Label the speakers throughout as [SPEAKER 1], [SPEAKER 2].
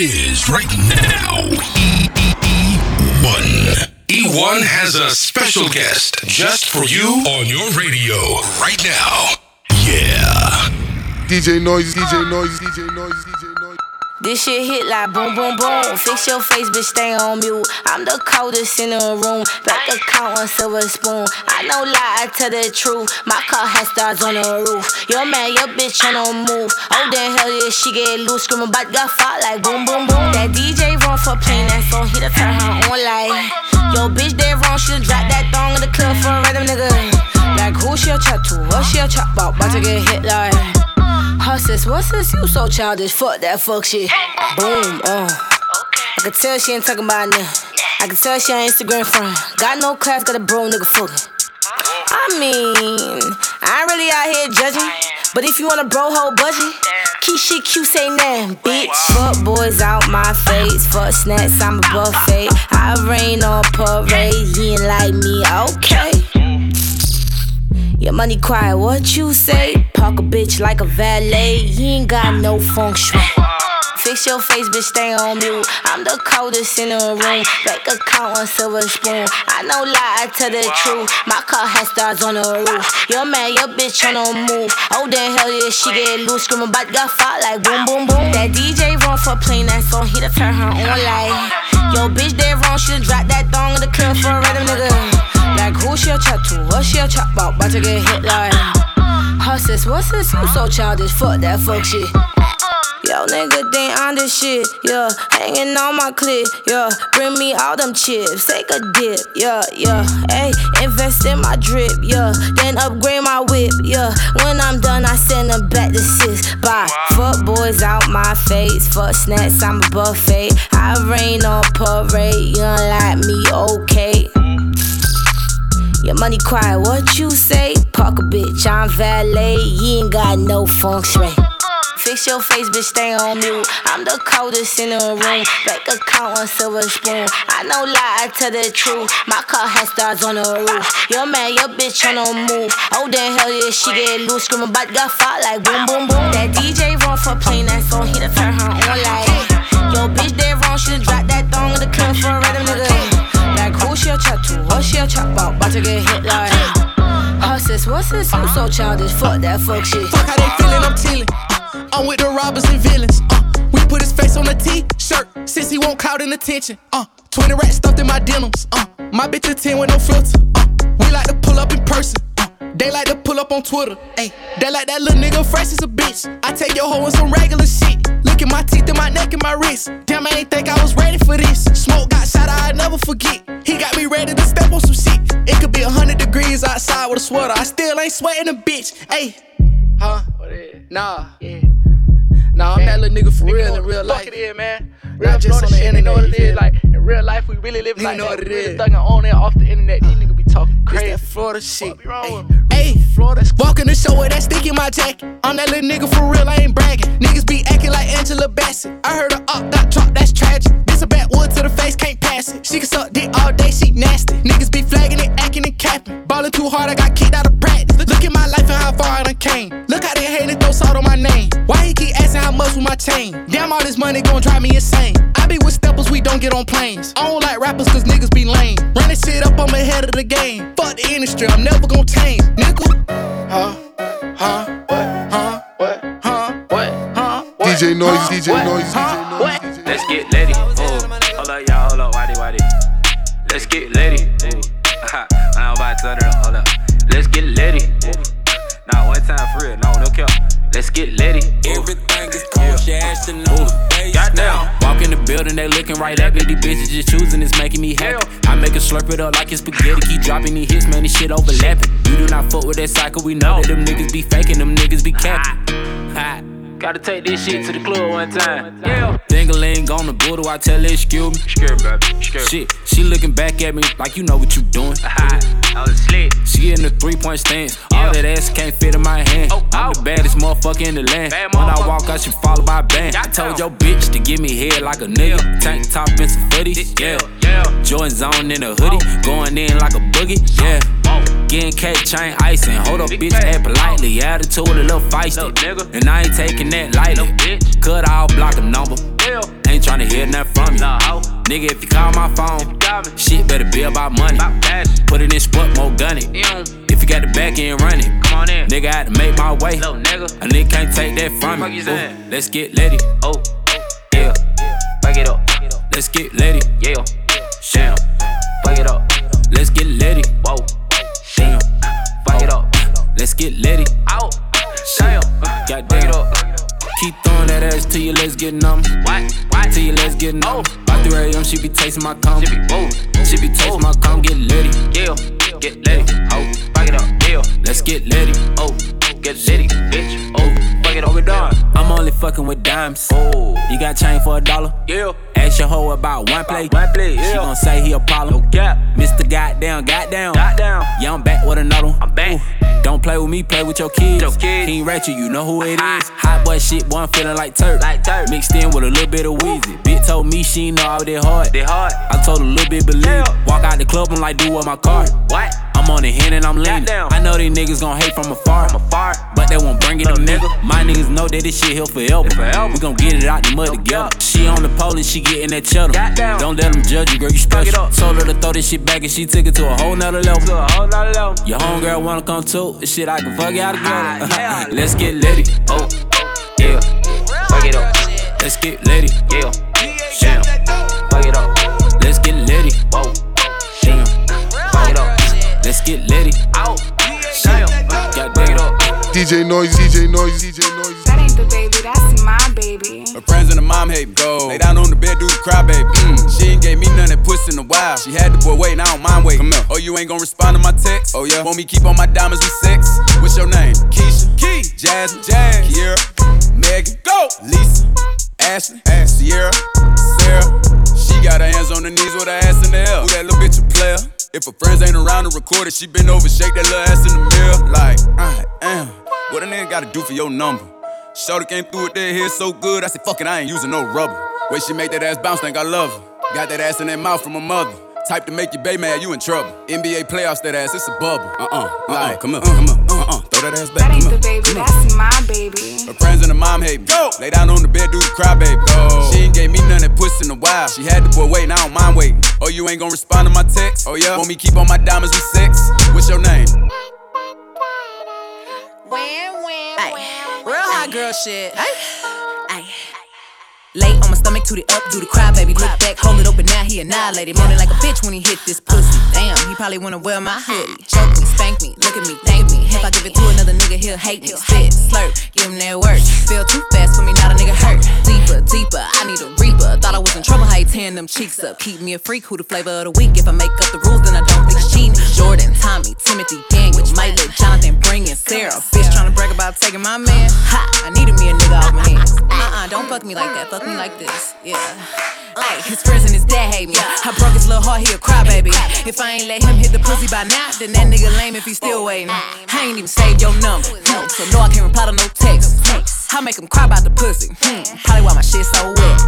[SPEAKER 1] is right now. E1. E1 has a special guest just for you on your radio right now. Yeah.
[SPEAKER 2] DJ Noise, DJ Noise, DJ Noise.
[SPEAKER 3] This shit hit like boom, boom, boom. Fix your face, bitch, stay on mute. I'm the coldest in the room. Back account on silver spoon. I know lie, I tell the truth. My car has stars on the roof. Your man, your bitch on the move. Oh, then hell yeah, she get loose. Screaming, but got fought like boom, boom, boom. That DJ wrong for playing that song. He to turn her on like. Yo, bitch, they wrong. She drop that thong in the club for a random nigga. Like, who she a chat to? What she a chat about? About to get hit like. What's this? You so childish. Fuck that fuck shit. Boom, uh. I can tell she ain't talking about nothing. I can tell she on Instagram friend. Got no class, got a bro nigga fucking. I mean, I ain't really out here judging. But if you want a bro whole budget, keep shit cute, say nothing, bitch. Fuck boys out my face. Fuck snacks, I'm a buffet. I rain on parade. He ain't like me, okay. Your money quiet, what you say? Park a bitch like a valet. You ain't got no function. Fix your face, bitch, stay on mute. I'm the coldest in the room. Bank account on silver spoon. I know lie, I tell the truth. My car has stars on the roof. Your man, your bitch on the move. Oh, damn, hell yeah, she get loose. Screaming, but got fought like boom, boom, boom. That DJ wrong for playing that song. He to turn her on like. Yo, bitch, they wrong. She done drop that thong in the club for a random nigga. Like, who she a chat to? What she a chat about? About to get hit like. Hustlers, what's this? You so childish. Fuck that fuck shit. Yo, nigga, they on this shit, yeah. Hanging on my clip, yeah. Bring me all them chips, take a dip, yeah, yeah. Hey, invest in my drip, yeah. Then upgrade my whip, yeah. When I'm done, I send them back to six. Bye. Fuck boys out my face, fuck snacks, I'm a buffet. I rain on parade, you don't like me, okay. Your money quiet, what you say? Park a bitch, I'm valet. You ain't got no feng shui. Fix your face, bitch, stay on mute. I'm the coldest in the room. Bank account on silver spoon. I know lie, I tell the truth. My car has stars on the roof. Your man, your bitch on the move. Oh, damn, hell yeah, she get loose. Screaming, but got fought like boom, boom, boom. That DJ wrong for playing that song. He to turn her on like. Yo, bitch, they wrong. She done drop that thong in the club for a random nigga. She a about? About to get hit like. Hustlers, what's this? You so childish. Fuck that fuck shit.
[SPEAKER 4] Fuck how they feeling, I'm chillin'. I'm with the robbers and villains. Uh, we put his face on a t-shirt since he won't cloud in attention. Uh, 20 racks stuffed in my denims. Uh, my bitch a 10 with no filter. Uh, we like to pull up in person. They like to pull up on Twitter. Ayy, they like that little nigga fresh as a bitch. I take your hoe in some regular shit. Look at my teeth and my neck and my wrist. Damn, I ain't think I was ready for this. Smoke got shot, I'd never forget. He got me ready to step on some shit. It could be 100 degrees outside with a sweater. I still ain't sweating a bitch. Ayy, huh? Nah. Yeah. Nah, I'm that little nigga for real in real life.
[SPEAKER 5] Fuck it is, man. Real
[SPEAKER 4] Not just on the
[SPEAKER 5] shit, they know what it
[SPEAKER 4] internet,
[SPEAKER 5] is. Like in real life, we really live
[SPEAKER 4] You
[SPEAKER 5] like
[SPEAKER 4] know
[SPEAKER 5] that.
[SPEAKER 4] what it
[SPEAKER 5] we really thugging on there off the internet. These niggas be talking
[SPEAKER 4] It's
[SPEAKER 5] crazy.
[SPEAKER 4] that Florida shit.
[SPEAKER 5] What be wrong
[SPEAKER 4] Ayy,
[SPEAKER 5] with 'em? Florida.
[SPEAKER 4] Walking the show with that stick in my jacket. I'm that little nigga for real, I ain't bragging. Niggas be acting like Angela Bassett. I heard her up that drop, that's tragic. This a backwood to the face, can't pass it. She can suck dick all day, she nasty. Niggas be flagging it, acting and capping. Ballin' too hard, I got kicked out of practice. Look, look at my life and how far I done came. Look how they hate and throw salt on my name. Why he keep asking how much with my chain? Damn, all this money gon' drive me insane. I be with steppers, we don't get on planes. I don't like rappers cause niggas be lame. Running shit up, I'm ahead of the game. Fuck the industry, I'm never gon' change. Nigga. Huh? Huh? What? Huh? What? Huh? What? Huh? What?
[SPEAKER 2] DJ Noise,
[SPEAKER 4] Huh?
[SPEAKER 2] DJ
[SPEAKER 4] What?
[SPEAKER 2] Noise,
[SPEAKER 4] Huh?
[SPEAKER 2] DJ Noise,
[SPEAKER 4] What?
[SPEAKER 2] DJ Noise.
[SPEAKER 6] Let's get litty. Ooh. Hold up, y'all. Hold up. Whitey, whitey. Let's get litty. Ooh. I'm about to turn it up. Hold up. Let's get litty. Ooh. Time for real. No, no cap. Let's get litty.
[SPEAKER 7] Everything is cold, yeah. ashing on the face
[SPEAKER 6] Goddamn.
[SPEAKER 7] now. Walk in the building, they looking right at me. These bitches just choosing, it's making me happy. I make a slurp it up like it's spaghetti. Keep dropping these hits, man, this shit overlapping. You do not fuck with that cycle, we know that them niggas be faking, them niggas be capping. Ah. Ha.
[SPEAKER 6] Gotta take this shit to the club one time. Yeah.
[SPEAKER 7] Dingaling on the bootle, I tell her, excuse me.
[SPEAKER 6] Scared, baby. Scared.
[SPEAKER 7] Shit, she looking back at me like you know what you doing.
[SPEAKER 6] Hot. I was slick.
[SPEAKER 7] She in the three point stance. All that ass can't fit in my hand.
[SPEAKER 6] Oh,
[SPEAKER 7] I'm the
[SPEAKER 6] oh.
[SPEAKER 7] baddest motherfucker in the land. When I walk out, she follow my band. I told your bitch to give me head like a nigga. Tank top and some footies. Yeah.
[SPEAKER 6] Yeah.
[SPEAKER 7] Jordan's on in a hoodie. Going in like a boogie. Yeah.
[SPEAKER 6] Oh.
[SPEAKER 7] Getting cake chain icing. Hold up, bitch, act politely. Attitude a little feisty. And I ain't taking that lightly. Cut all block a number.
[SPEAKER 6] Yeah.
[SPEAKER 7] Ain't tryna tryna hear nothing from you. Nigga, if you call my phone, shit better be about money. Put it in sport, more gun it. If you got the back end running,
[SPEAKER 6] Come on in.
[SPEAKER 7] nigga, I had to make my way.
[SPEAKER 6] Nigga.
[SPEAKER 7] A nigga can't take that from me. Ooh, let's get litty.
[SPEAKER 6] Oh. oh yeah. Back it up.
[SPEAKER 7] Let's get litty.
[SPEAKER 6] Yeah. Damn. Back it up.
[SPEAKER 7] Let's get litty.
[SPEAKER 6] Whoa.
[SPEAKER 7] Damn.
[SPEAKER 6] Back it up.
[SPEAKER 7] Let's get litty.
[SPEAKER 6] Out. Damn.
[SPEAKER 7] Goddamn.
[SPEAKER 6] Back it up.
[SPEAKER 7] Keep throwing that ass till you let's get numb.
[SPEAKER 6] What? What?
[SPEAKER 7] Till you let's get numb. Oh. By 3 a.m. she be tasting my cum.
[SPEAKER 6] She be boom.
[SPEAKER 7] She be tasting my cum. Get litty.
[SPEAKER 6] Yeah. Get litty. Oh. Back it up. Yeah.
[SPEAKER 7] Let's get litty.
[SPEAKER 6] Oh. Get litty, bitch. Oh. fuck it up. We done.
[SPEAKER 7] I'm only fucking with dimes.
[SPEAKER 6] Oh.
[SPEAKER 7] You got chain for a dollar?
[SPEAKER 6] Yeah.
[SPEAKER 7] Ask your hoe about one play.
[SPEAKER 6] One play,
[SPEAKER 7] She gon' say he a problem.
[SPEAKER 6] No cap.
[SPEAKER 7] Mr. Goddamn, goddamn.
[SPEAKER 6] Goddamn.
[SPEAKER 7] Yeah, I'm back with another one.
[SPEAKER 6] I'm back.
[SPEAKER 7] Ooh, Don't play with me, play with your kids.
[SPEAKER 6] Your kids.
[SPEAKER 7] King Ratchet, you know who it
[SPEAKER 6] Ah.
[SPEAKER 7] Hot boy shit, boy, I'm feeling like Turk.
[SPEAKER 6] Like Turk.
[SPEAKER 7] Mixed in with a little bit of Weezy. Bitch told me she ain't know all that hard.
[SPEAKER 6] They hard.
[SPEAKER 7] I told a little bit believe.
[SPEAKER 6] Yeah.
[SPEAKER 7] Walk out the club, I'm like, do what my car.
[SPEAKER 6] What?
[SPEAKER 7] I'm on the hand and I'm leaning. I know these niggas gon' hate from afar.
[SPEAKER 6] I'm a fire.
[SPEAKER 7] But they won't bring it to
[SPEAKER 6] Little
[SPEAKER 7] me.
[SPEAKER 6] nigga.
[SPEAKER 7] My niggas know that this shit here forever.
[SPEAKER 6] forever.
[SPEAKER 7] We gon' get it out the mud together. She on the pole and she getting that cheddar. Don't let them judge you, girl, you special.
[SPEAKER 6] up.
[SPEAKER 7] Told her to throw this shit back and she took it to a whole nother level.
[SPEAKER 6] To a whole nother level.
[SPEAKER 7] Your homegirl wanna come too. This shit I can fuck y'all
[SPEAKER 6] Ah, yeah.
[SPEAKER 7] Let's get litty.
[SPEAKER 6] Oh. Yeah. Back it up.
[SPEAKER 7] Let's get litty.
[SPEAKER 6] Yeah. Damn. Back it up.
[SPEAKER 7] Let's get litty.
[SPEAKER 6] Whoa.
[SPEAKER 7] Let's get litty.
[SPEAKER 6] Out. Damn.
[SPEAKER 7] Goddamn.
[SPEAKER 6] Back it up.
[SPEAKER 2] DJ Noise, DJ Noise, DJ Noise.
[SPEAKER 8] That ain't the baby, that's my baby.
[SPEAKER 9] Her friends and the mom hate me. Go. Lay down on the bed, do the cry, baby. Mm. She ain't gave me none that puss in a while. She had the boy waiting, I don't mind waiting. Come here. Oh, you ain't gonna respond to my text? Oh, yeah. Want me keep on my diamonds with sex? What's your name? Keisha. Key. Jasmine. Jazz. Kiera. Megan. Go. Lisa. Ashley. Ash. Sierra. Sarah. She got her hands on her knees with her ass in the air. Who that little bitch a player? If her friends ain't around to record it, she been over, shake that little ass in the mirror. Like, I am. What a nigga gotta do for your number? Shorty came through with that hair so good, I said, fuck it, I ain't using no rubber. Way she make that ass bounce, think I love her. Got that ass in that mouth from her mother. Type to make you bay mad, you in trouble. NBA playoffs, that ass, it's a bubble. Uh-uh, uh-uh like, come on, uh. come on, uh-uh, throw that ass back,
[SPEAKER 8] That ain't the
[SPEAKER 9] on.
[SPEAKER 8] baby, that's my baby.
[SPEAKER 9] Her friends and the mom hate me. Go. Lay down on the bed, do the cry, baby. Go. She ain't gave me none that puss in a while. She had the boy waiting, I don't mind waiting. Oh, you ain't gonna respond to my text? Oh, yeah? Want me keep on my diamonds with sex? What's your name?
[SPEAKER 10] Real hot girl shit. Ay. Lay on my stomach, toot it up, do the cry, baby. Look back, hold it open, now he annihilated. Moaning like a bitch when he hit this pussy. Damn, he probably wanna wear my hoodie. Choke me, spank me, look at me, thank me. If I give it to another nigga, he'll hate me. Spit, slurp, give him that work. Feel too fast for me, not a nigga hurt. Deeper, deeper, I need a reaper. Thought I was in trouble, how he tearing them cheeks up. Keep me a freak, who the flavor of the week. If I make up the rules, then I don't think cheating. Jordan, Tommy, Timothy, Daniel, might let Jonathan bring in Sarah. Bitch tryna brag about taking my man. Ha, I needed me a nigga off my hands. Uh-uh, don't fuck me like that, fuck me like this. Yeah. Ay, his friends and his dad hate me. I broke his little heart, he a crybaby. If I ain't let him hit the pussy by now, then that nigga lame if he still waiting. I ain't even saved your number, no, so no, I can't reply to no text. Hmm, I make him cry about the pussy. Hmm, probably why my shit so wet.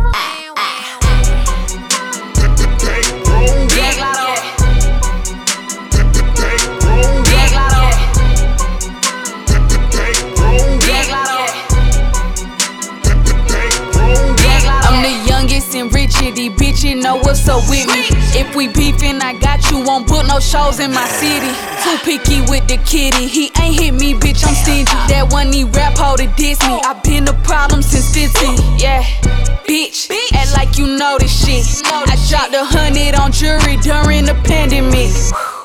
[SPEAKER 11] I'm the youngest and richest. These bitches know what's up with me. If we beefing, I got you. Won't put no shows in my city. Too picky with the kitty. He ain't hit me, bitch. I'm stingy. That one he rap hoe to diss me. I been a problem since 15. Yeah. Bitch, act like you know this shit. I dropped a hundred on jury during the pandemic.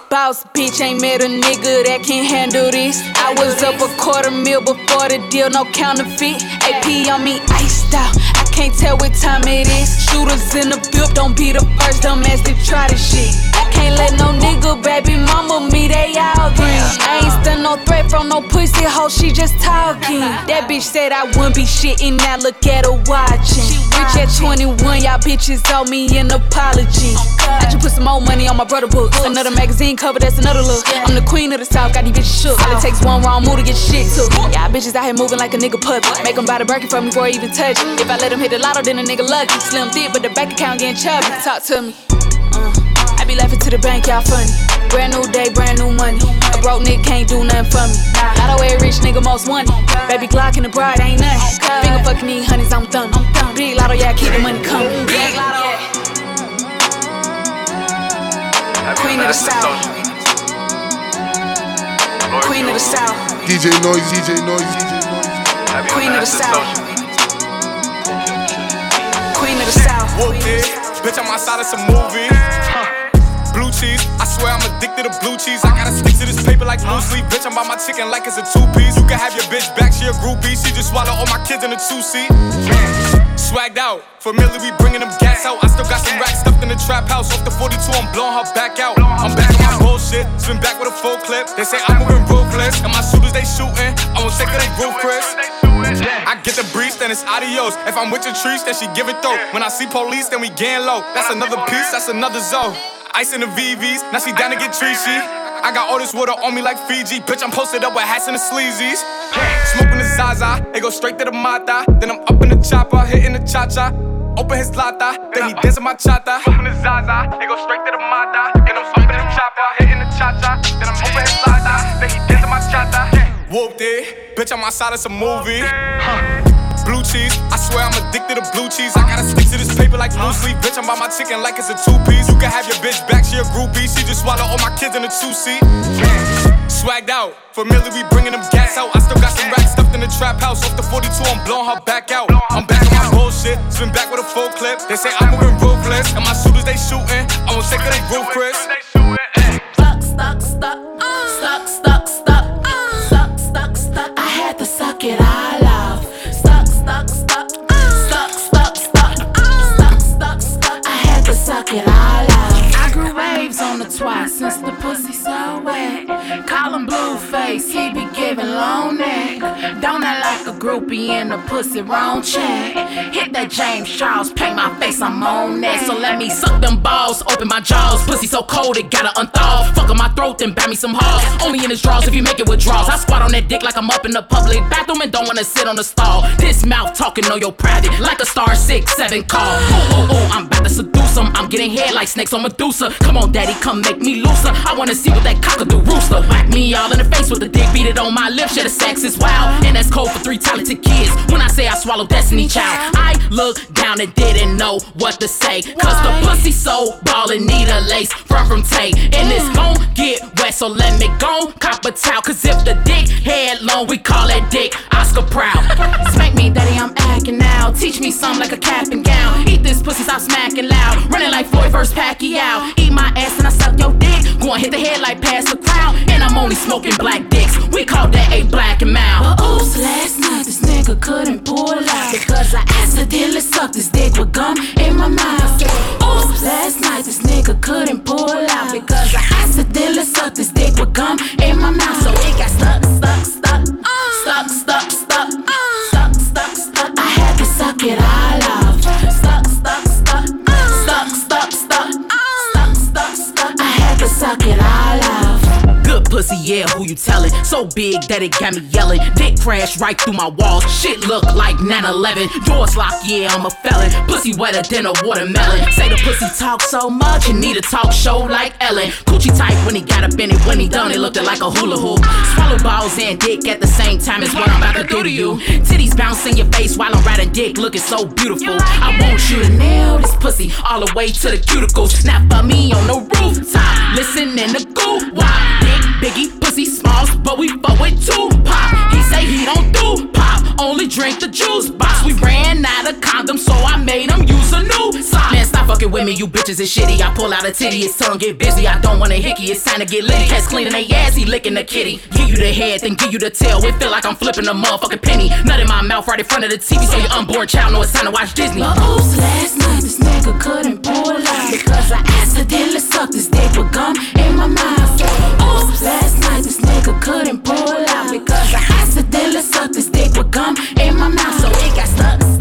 [SPEAKER 11] Boss bitch ain't met a nigga that can handle this. I was up a quarter mil before the deal, no counterfeit. AP on me iced out. I can't tell what time it is. Shooters in the build, don't be the first dumbass to try this shit. Can't let no nigga, baby mama, me, they all green. I ain't stun no threat from no pussy hoe, she just talking. That bitch said I wouldn't be shitting, now look at her watching. Rich at 21, y'all bitches owe me an apology. I just put some more money on my brother book. Another magazine cover, that's another look. I'm the queen of the south, got these bitches shook. All it takes one wrong move to get shit took. Y'all bitches out here moving like a nigga puppy. Make them buy the Birkin for me before I even touch it. If I let them hit the lotto, then a nigga lucky. Slim thick, but the bank account getting chubby. Talk to me. Uh, I be laughing to the bank, y'all funny. Brand new day, brand new money. A broke nigga can't do nothing for me. Not way rich nigga most wanted. Baby Glock and the bride ain't nothing. Finger fucking these honeys, I'm thunder. Big lotto, yeah, keep the money coming. Black lotto. Queen of the South. Queen of the South.
[SPEAKER 2] DJ Noise, DJ Noise, DJ Noise.
[SPEAKER 11] Queen of the South.
[SPEAKER 12] Whoop it, bitch, I'm outside of some movie. Blue cheese, I swear I'm addicted to blue cheese. I gotta stick to this paper like blue sleep. Bitch, I'm by my chicken like it's a two piece. You can have your bitch back, she a groupie. She just swallow all my kids in a two seat. Swagged out, familiar, we bringing them gas out. I still got some racks stuffed in the trap house. Off the 42, I'm blowing her back out. I'm back on my bullshit, spin back with a full clip. They say I'm moving ruthless, and my shooters they shooting. I won't take of they roof, I get the breeze, then it's adios. If I'm with your trees, then she give it though. When I see police, then we gang low. That's another piece, that's another zone. Ice in the VVs, now she down to get treachy. I got all this water on me like Fiji. Bitch, I'm posted up with hats and the sleazies. Smoking the Zaza, it go straight to the Mata. Then I'm up in the chopper, hitting the cha cha. Open his lata, then he dancing my chata. Open the Zaza, it go straight to the Mata. Then I'm up in the chopper, hitting the cha cha. Then I'm open his lata, then he dancing my chata. Whooped it, bitch, I'm outside of some movie. Blue cheese, I swear I'm addicted to blue cheese. I gotta stick to this paper like blue sleep. Bitch, I'm by my chicken like it's a two piece. You can have your bitch back, she a groupie. She just swallow all my kids in a two seat. Swagged out, familiar, we bringing them gas out. I still got some racks stuffed in the trap house. Off the 42, I'm blowing her back out. I'm back on my bullshit, spin back with a full clip. They say I'm moving ruthless, and my shooters they shooting. I won't take of they roof, Chris.
[SPEAKER 13] Stuck, stuck, stuck, it all off. Stuck, stuck, stuck, stuck, stuck, stuck, stuck, stuck, stuck. I had to suck it all off. I grew waves on the twice since the Call him Blueface, he be giving long neck. Don't act like a groupie in a pussy wrong check. Hit that James Charles, paint my face, I'm on that. So let me suck them balls, open my jaws. Pussy so cold it gotta unthaw. Fuck on my throat, then buy me some halls. Only in his drawers if you make it with draws. I squat on that dick like I'm up in the public bathroom and don't wanna sit on the stall. This mouth talking on your private like a star six seven call. Oh oh oh, I'm about to seduce him. I'm getting head like snakes on Medusa. Come on, daddy, come make me looser. I wanna see what that cockadoo rooster. Whack me all in the face with the dick, beat it on my lips. Shit, the sex is wild, and that's cold for three talented kids. When I say I swallow Destiny Child, I look down and didn't know what to say. Cause the pussy so ballin' need a lace from from Tay. And it's gon' get wet, so let me go cop a towel. Cause if the dick head long, we call that dick Oscar proud. Smack me, daddy, I'm acting now. Teach me something like a cap and gown. Eat this pussy, stop smacking loud. Running like Floyd versus Pacquiao. Eat my ass and I suck your dick. Go and hit the head like past the crowd. And I'm only smoking black dicks. We call that a black and mouth. But oops, last night this nigga couldn't pull out because I accidentally sucked his dick with gum
[SPEAKER 7] So big that it got me yelling. Dick crash right through my walls. Shit look like 9-11. Doors locked, yeah, I'm a felon. Pussy wetter than a watermelon. Say the pussy talk so much, you need a talk show like Ellen. Coochie tight when he got up in it. When he done it, looked like a hula hoop. Swallow balls and dick at the same time is what I'm about to do to you. Titties bounce in your face while I'm riding dick, looking so beautiful. I want you to nail this pussy all the way to the cuticles. Now for me on the rooftop, listen in the goo. Why? Dick, biggie, pussy smalls, but we fuck with two pop. He say he don't do pop, only drink the juice box. We ran out of condoms, so I made him use a new fucking with me, you bitches is shitty. I pull out a titty, his tongue get busy. I don't wanna hickey, it's time to get litty. Cats cleaning they ass, he licking the kitty. Give you the head, then give you the tail. It feel like I'm flipping a motherfucking penny. Nut in my mouth right in front of the TV, so your unborn child know it's time to watch Disney.
[SPEAKER 13] But oops, last night this nigga couldn't pull out because I accidentally sucked his dick with gum in my mouth. Oops, last night this nigga couldn't pull out because I accidentally sucked his dick with gum in my mouth. So it got stuck,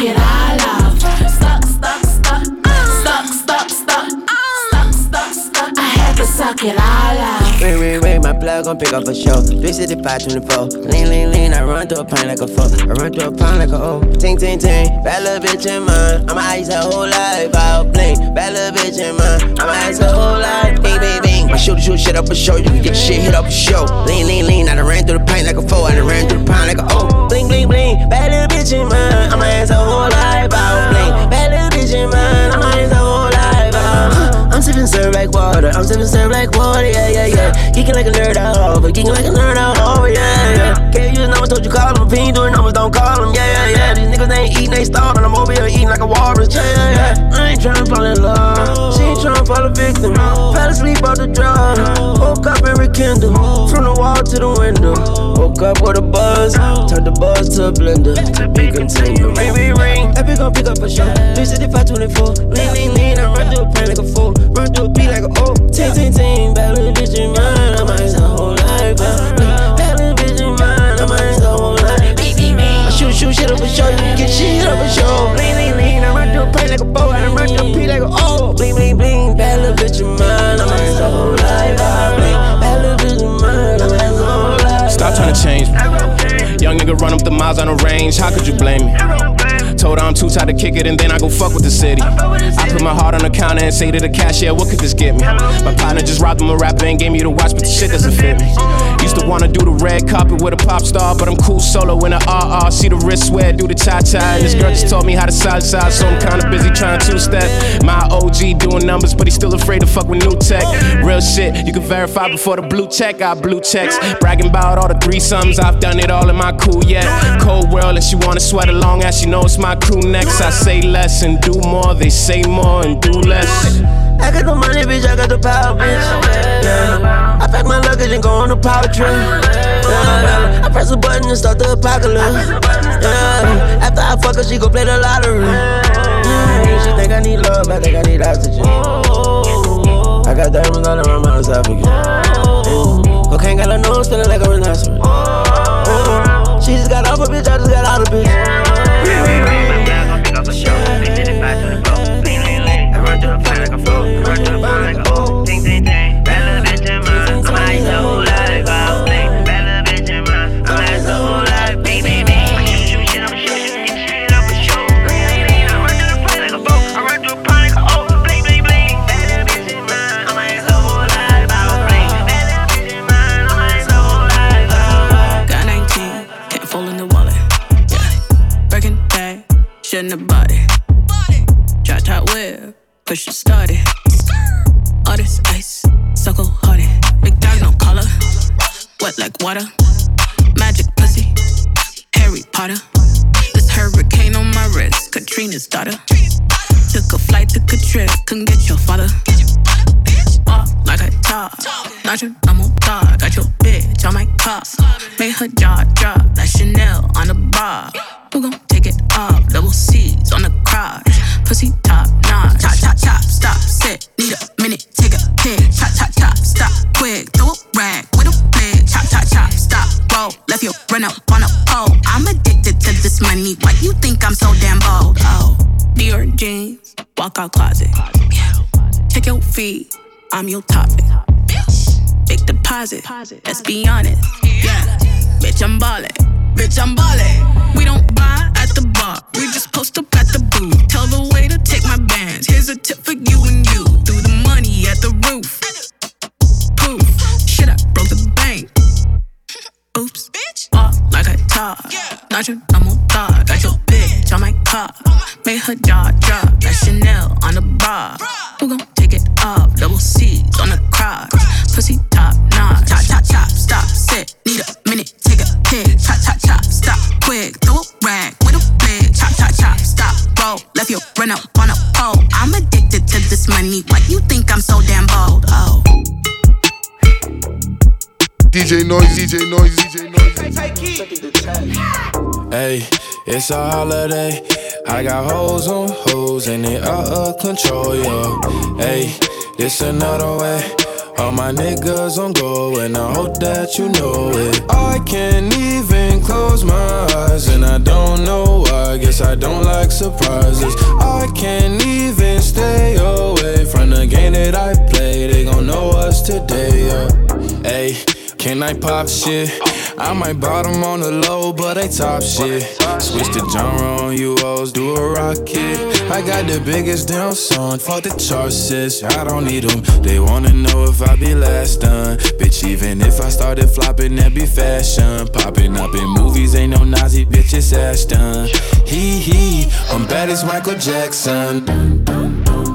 [SPEAKER 13] it all love. Stuck, stuck, stuck, uh. stuck, stuck, stuck, stuck, stuck, stuck. I had to suck it all out.
[SPEAKER 14] Ring, ring, ring, my plug gon' pick up a show. 365, 24. Lean, lean, lean, I run through a pine like a foe. I run through a pine like a hoe. Ting, ting, ting. Bad little bitch in mine. I'ma ice her whole life. I'll blink. Bad little bitch in mine. I'ma ice her whole life. Bing, bing. My shoot shoot shit up for show, you can get shit hit up for show. Lean, lean, lean, I done ran through the paint like a four, I done ran through the pine like a O. Bling, bling, bling, bad little bitch in mine, I'm a whole life out. Bling, bad little bitch in mine, I'm a whole life out. I'm sipping syrup like water, I'm sipping syrup like water, yeah, yeah, yeah. Geeking like a nerd out over, geeking like a nerd out over, yeah, yeah. Gave you numbers, told you call them. If he ain't doing numbers, don't call them, yeah, yeah, yeah. These niggas ain't eating, they starving. I'm over here eating like a walrus, yeah, yeah, yeah. I ain't tryna fall in love, she ain't tryna fall a victim. Fell asleep off the drug, woke up and rekindle. From the wall to the window, woke up with a buzz, turned the buzz to a blender. To be continued. Ring, ring, ring. Epic gon' pick up for sure. 365, 24. Lean, lean, run up the
[SPEAKER 15] miles on the range, how could you blame me? Told her I'm too tired to kick it and then I go fuck with the city. I put my heart on the counter and say to the cashier, what could this get me? My partner just robbed him a rapper and gave me the watch, but the shit doesn't fit me. Used to wanna do the red carpet with a pop star, but I'm cool solo in a RR. See the wrist swear, do the cha cha. And this girl just taught me how to salsa, so I'm kinda busy trying to step. My OG doing numbers, but he's still afraid to fuck with new tech. Real shit, you can verify before the blue check. I blue checks, bragging about all the threesomes. I've done it all in my cool yet. Cold world, and she wanna sweat along as she knows my crew next. I say less and do more, they say more and do less.
[SPEAKER 14] I got the money, bitch, I got the power, bitch. Yeah. I pack my luggage and go on the power trip. Yeah. I press a button and start the apocalypse. Yeah. After I fuck her, she go play the lottery. Yeah. She think I need love, I think I need oxygen. I got diamonds all around my esophagus. Yeah. Cocaine got her nose feeling like a rhinoceros. Yeah. She just got off a bitch, I just got out of bitch. I run through the plane like a flow. I run through the plane like a oh. Ting, ting,
[SPEAKER 16] push it started. All this ice, so cold hearted. Big dog, no collar. Wet like water. Magic pussy, Harry Potter. This hurricane on my wrist, Katrina's daughter. Took a flight, took a trip, couldn't get your father. Walk like a dog, not your normal dog. Got your bitch on my car. Made her jaw drop like Chanel on the bar. Who gon' take it off? Double C's on the crotch. Pussy pic. Chop, chop, chop, stop, quick. Throw a rag with a pig. Chop, chop, chop, stop, roll. Left you run up on a pole. I'm addicted to this money. Why you think I'm so damn bold? Oh, Dior jeans, walk out closet. Check your feet, I'm your topic. Big deposit, let's be honest. Yeah, bitch, I'm ballin'. Bitch, I'm ballin'. We don't buy at the bar, we post up at the booth. Tell the waiter, take my bands. Here's a tip for you and you. Threw the money at the roof. Poof, shit, I broke the bank. Oops, bitch. Walk like I talk. Not your normal dog. Got your bitch on my car. Made her jaw drop like Chanel on the bar. Who gon' take it off? Double C's on the crotch. Pussy top notch. Chop, chop, chop, stop, sit. Need a minute, take a pic. Chop, chop, chop, stop, quick. Throw a rag with a run up on a pole. I'm addicted to this money. Why you think I'm so damn bold? Oh.
[SPEAKER 2] DJ Noise, DJ Noise, DJ Noise.
[SPEAKER 17] Hey, it's a holiday. I got hoes on hoes and they out of control, yo. Hey, this another way. All my niggas on go, and I hope that you know it. I can't even close my eyes, and I don't know why. Guess I don't like surprises. I can't even stay away from the game that I play. They gon' know us today, yeah. Hey. Can I pop shit? I might bottom on the low, but I top shit. Switch the genre on you hoes, do a rocket. I got the biggest damn song, fuck the chart sis. I don't need them. They wanna know if I be last done. Bitch, even if I started flopping, that be fashion. Popping up in movies, ain't no Nazi bitch, it's Ashton. Hee hee, I'm bad as Michael Jackson.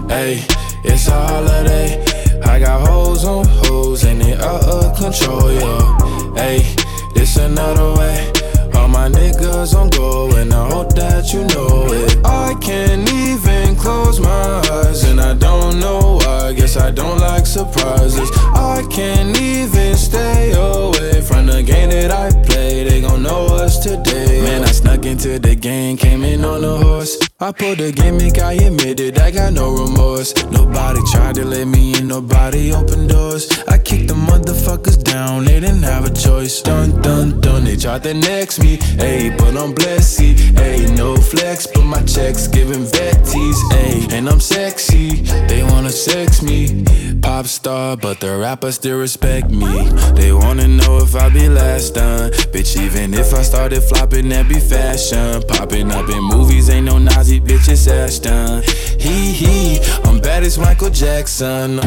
[SPEAKER 17] Hey, it's a holiday. I got hoes on hoes and they out of control, yeah. Hey, this another way. All my niggas on go and I hope that you know it. I can't even close my eyes and I don't know why. Guess I don't like surprises. I can't even stay away from the game that I play. They gon' know us today. Man, I snuck into the game, came in on a horse. I pulled the gimmick, I admitted I got no remorse. Nobody tried to let me in, nobody opened doors. I kicked the motherfuckers down, they didn't have a choice. Dun dun dun, they tried to next me. Ayy, but I'm blessed, ayy, flex, but my checks giving vetties, ayy, and I'm sexy. They wanna sex me, pop star, but the rappers still respect me. They wanna know if I be last done, bitch. Even if I started flopping, that be fashion. Popping up in movies, ain't no Nazi bitch, it's Ashton. Hee hee, I'm bad as Michael Jackson.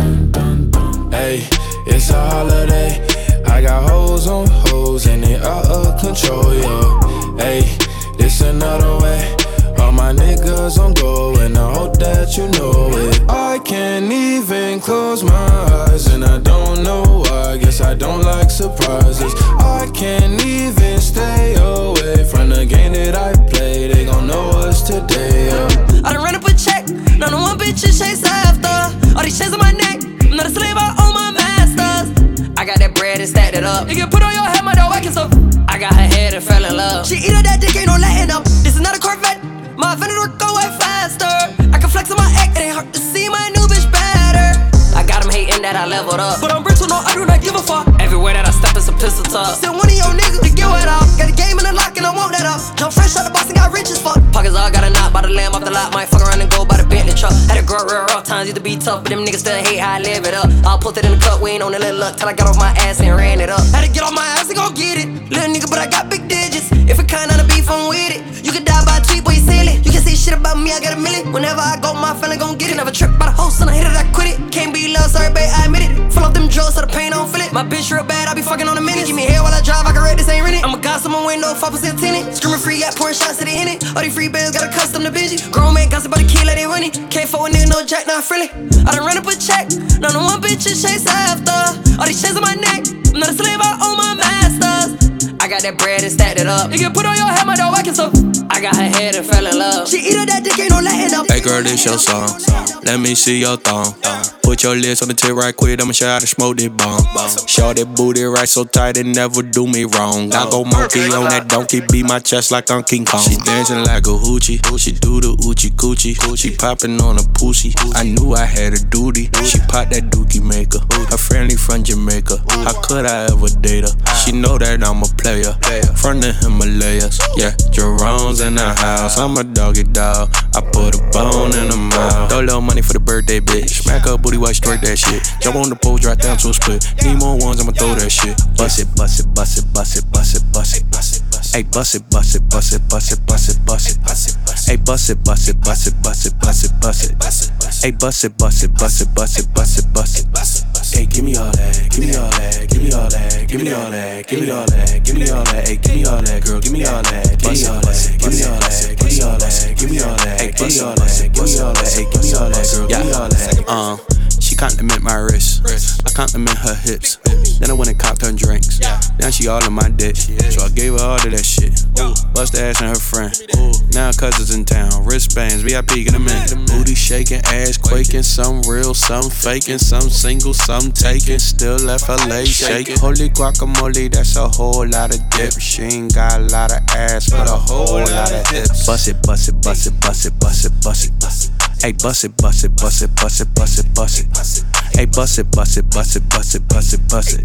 [SPEAKER 17] Hey, it's a holiday. I got hoes on hoes and they out of control, yo. Hey, this another way. All my niggas on go and I hope that you know it. I can't even close my eyes and I don't know why. Guess I don't like surprises. I can't even stay away from the game that I play. They gon' know us today, yo.
[SPEAKER 18] I done ran up a check, none of one bitch is chase after. All these chains on my neck, I'm not a slave, I own my masters. I got that bread and stacked it up. You got her head and fell in love. She eat her that dick, ain't no letting up. This is not a Corvette, my Venator go way faster. I can flex on my act, it ain't hard to see my new bitch better. I got him hating that I leveled up. But I'm brittle, no, I do not give a fuck. Everywhere that I step is a pistol tuck. Still one of your niggas to get wet off. Got a game in the lock and I want that up. Jump fresh out the box and got rich as fuck. Pockets all got a knot by the lamb off the lot. Might fuck around and go by truck. Had a grow real rough times, used to be tough, but them niggas still hate how I live it up. I'll put it in the cup, we ain't on the little luck till I got off my ass and ran it up. Had to get off my ass and go get it. Little nigga, but I got big digits. If it kind of beef, I'm with it. You can die by a boy, you silly. You can say shit about me, I got a million. Whenever I go, my feeling gon' get it. Never trip by the host, and I hit it, I quit it. Can't be loved, sorry, babe, drugs, so the pain don't feel it. My bitch real bad, I be fucking on a minute. Give me hair while I drive, I can rate this ain't rented. I'm a gossip on window, 5% tenant. Screaming free, got pouring shots to the in it. All these free bills got a custom to bingy. Grown man gossip about the kid, let it run it. Can't for a nigga, no jack, not friendly. I done ran up a check, none of one bitch is chase after. All these chains on my neck, I'm not a slave, I own my masters. I got that bread and stacked it up. You can put on your head, my dog, whacking stuff. I got her head and fell in love. She eat her that dick, ain't no letting up.
[SPEAKER 19] Hey girl, this your song. Let me see your thong. Put your lips on the tip right quick, I'ma show how to smoke this bomb. Show that booty right so tight it never do me wrong. I go monkey on that donkey, beat my chest like I'm King Kong. She dancing like a hoochie, she do the oochie coochie. She popping on a pussy, I knew I had a duty. She pop that dookie maker, her friendly from Jamaica. How could I ever date her? She know that I'm a player, from the Himalayas. Yeah, Jerome's in the house, I'm a doggy dog. I put a bone in her mouth. Throw little money for the birthday bitch. Smack up booty white, straight that shit. Jump on the pole, drop down to a split. Need more ones, I'ma throw that shit. Bust it, bust it, bust it, bust it, bust it, bust it, bust it. Hey, bust it, bust it, bust it, bust it, bust it, bust it. Hey, bust it, bust it, bust it, bust it, bust it, bust it. Hey, bust it, bust it, bust it, bust it, bust it, bust it. Hey, give me all that, give me all that, give me all that, give me all that, give me all that, give me all that. Hey, give me all that, girl, give me all that, give me all that, give me all that, give me all that, give me all that. Hey, give me all that, give me all that, give me all that, girl, give me all that. Um. She compliment my wrist. I compliment her hips. Then I went and copped her drinks. Now she all in my dick. So I gave her all of that shit. Bust the ass and her friend. Now cousins in town. Wristbands, VIP, get a in. Booty shaking, ass quaking. Some real, some faking. Some single, some taking. Still left her leg shaking. Holy guacamole, that's a whole lot of dip. She ain't got a lot of ass, but a whole lot of hips. Bust it, bust it, bust it, bust it, bust it, bust it, bust it. Hey, bust it, bust it, bust it, bust it, bust it, bust it. Hey, bust it, bust it, bust it, bust it, bust it, bust it.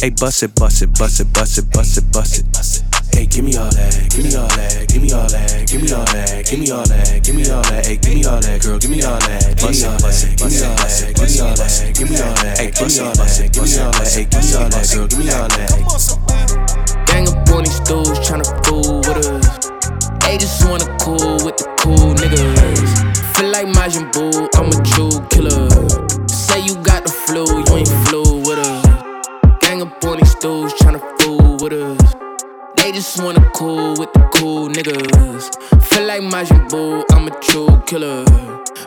[SPEAKER 19] Hey, bust it, bust it, bust it, bust it, bust it, bust it. Hey, give me all that, give me all that, give me all that, give me all that, give me all that, give me all that. Hey, give me all that, girl, give me all that, give me all that, give me all that, give me all that, give me all that. Hey, give me all that, give me all that, hey, give me all that, girl, give me all that.
[SPEAKER 20] Gang up on these stools tryna fool with us. They just wanna cool with the cool niggas. Feel like Majin Buu, I'm a true killer. Say you got the flu, you ain't flew with us. Gang up on these stools tryna fool with us. They just wanna cool with the cool niggas. Feel like Majin Buu, I'm a true killer.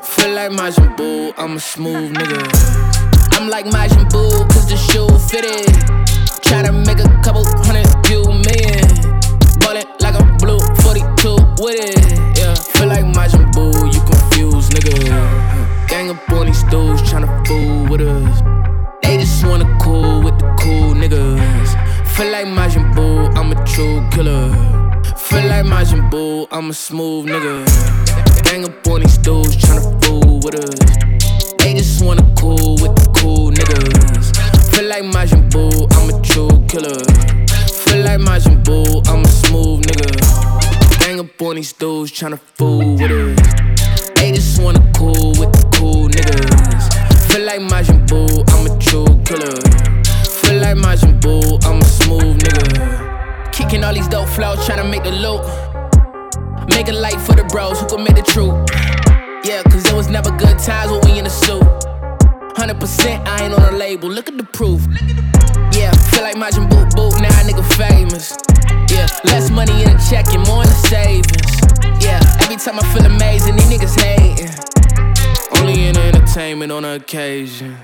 [SPEAKER 20] Feel like Majin Buu, I'm a smooth nigga. I'm like Majin Buu, cause the shoe fitted. Try to make a couple hundred few million. Ballin' like a blue 42 with it. Nigga. Gang up on these dudes tryna fool with us. They just wanna cool with the cool niggas. Feel like Majin Buu, I'm a true killer. Feel like Majin Buu, I'm a smooth nigga. Gang up on these dudes tryna fool with us. They just wanna cool with the cool niggas. Feel like Majin Buu, I'm a true killer. Feel like Majin Buu, I'm a smooth nigga. Gang up on these dudes tryna fool with us. Just wanna cool with the cool niggas. Feel like Majin Buu, I'm a true killer. Feel like Majin Buu, I'm a smooth nigga. Kicking all these dope flows, tryna make the loot. Make a light for the bros who can make the truth. Yeah, cause it was never good times when we in the suit. 100% I ain't on a label, look at the proof. Yeah, feel like Majin Buu Boo, now a nigga famous. Yeah, less money in the check and more in the savings. Yeah, every time I feel amazing, these niggas hating. Only in entertainment on occasion.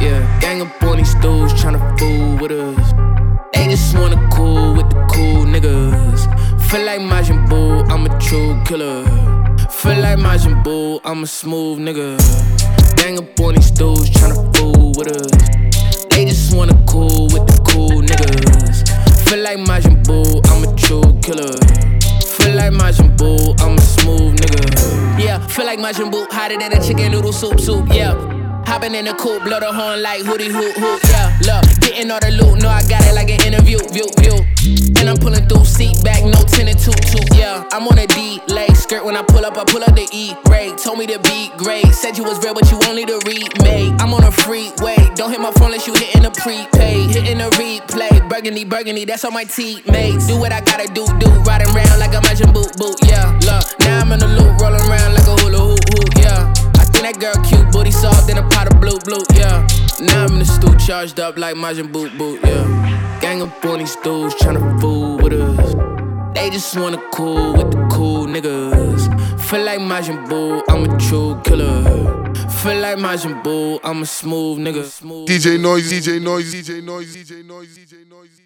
[SPEAKER 20] Yeah, gang up on these dudes tryna fool with us. They just wanna cool with the cool niggas. Feel like Majin Buu, I'm a true killer. Feel like Majin Buu, I'm a smooth nigga. Gang up on these dudes tryna fool with us. They just wanna cool with the cool niggas. Feel like Majin Buu, I'm a true killer. Like Majin Buu, I'm a smooth nigga. Yeah, feel like Majin Buu, hotter than a chicken noodle soup soup. Yeah. Hopping in the coupe, blow the horn like hootie hoot hoot. Yeah, look, getting all the loot. No, I got it like an interview, view, view. And I'm pulling through, seat back, no tinted toot toot. Yeah, I'm on a D leg skirt when I pull up, I pull up the E grade. Told me to be great, said you was real, but you only the remake. I'm on a freeway, don't hit my phone unless you hitting the prepaid, hitting the replay. Burgundy, burgundy, that's all my teammates. Do what I gotta do, do. Riding around like a Majin boot boot. Yeah, look, now I'm in the loop, rolling around like a hula hoop hoop. Yeah. I think that girl cute, booty soft, in a pot of blue, blue, yeah. Now I'm in the stool, charged up like Majin Boot Boot, yeah. Gang up on these dudes, tryna fool with us. They just wanna cool with the cool niggas. Feel like Majin Buu, I'm a true killer. Feel like Majin Buu, I'm a smooth nigga.
[SPEAKER 2] DJ Noise, DJ Noise, DJ Noise, DJ Noise, DJ Noise.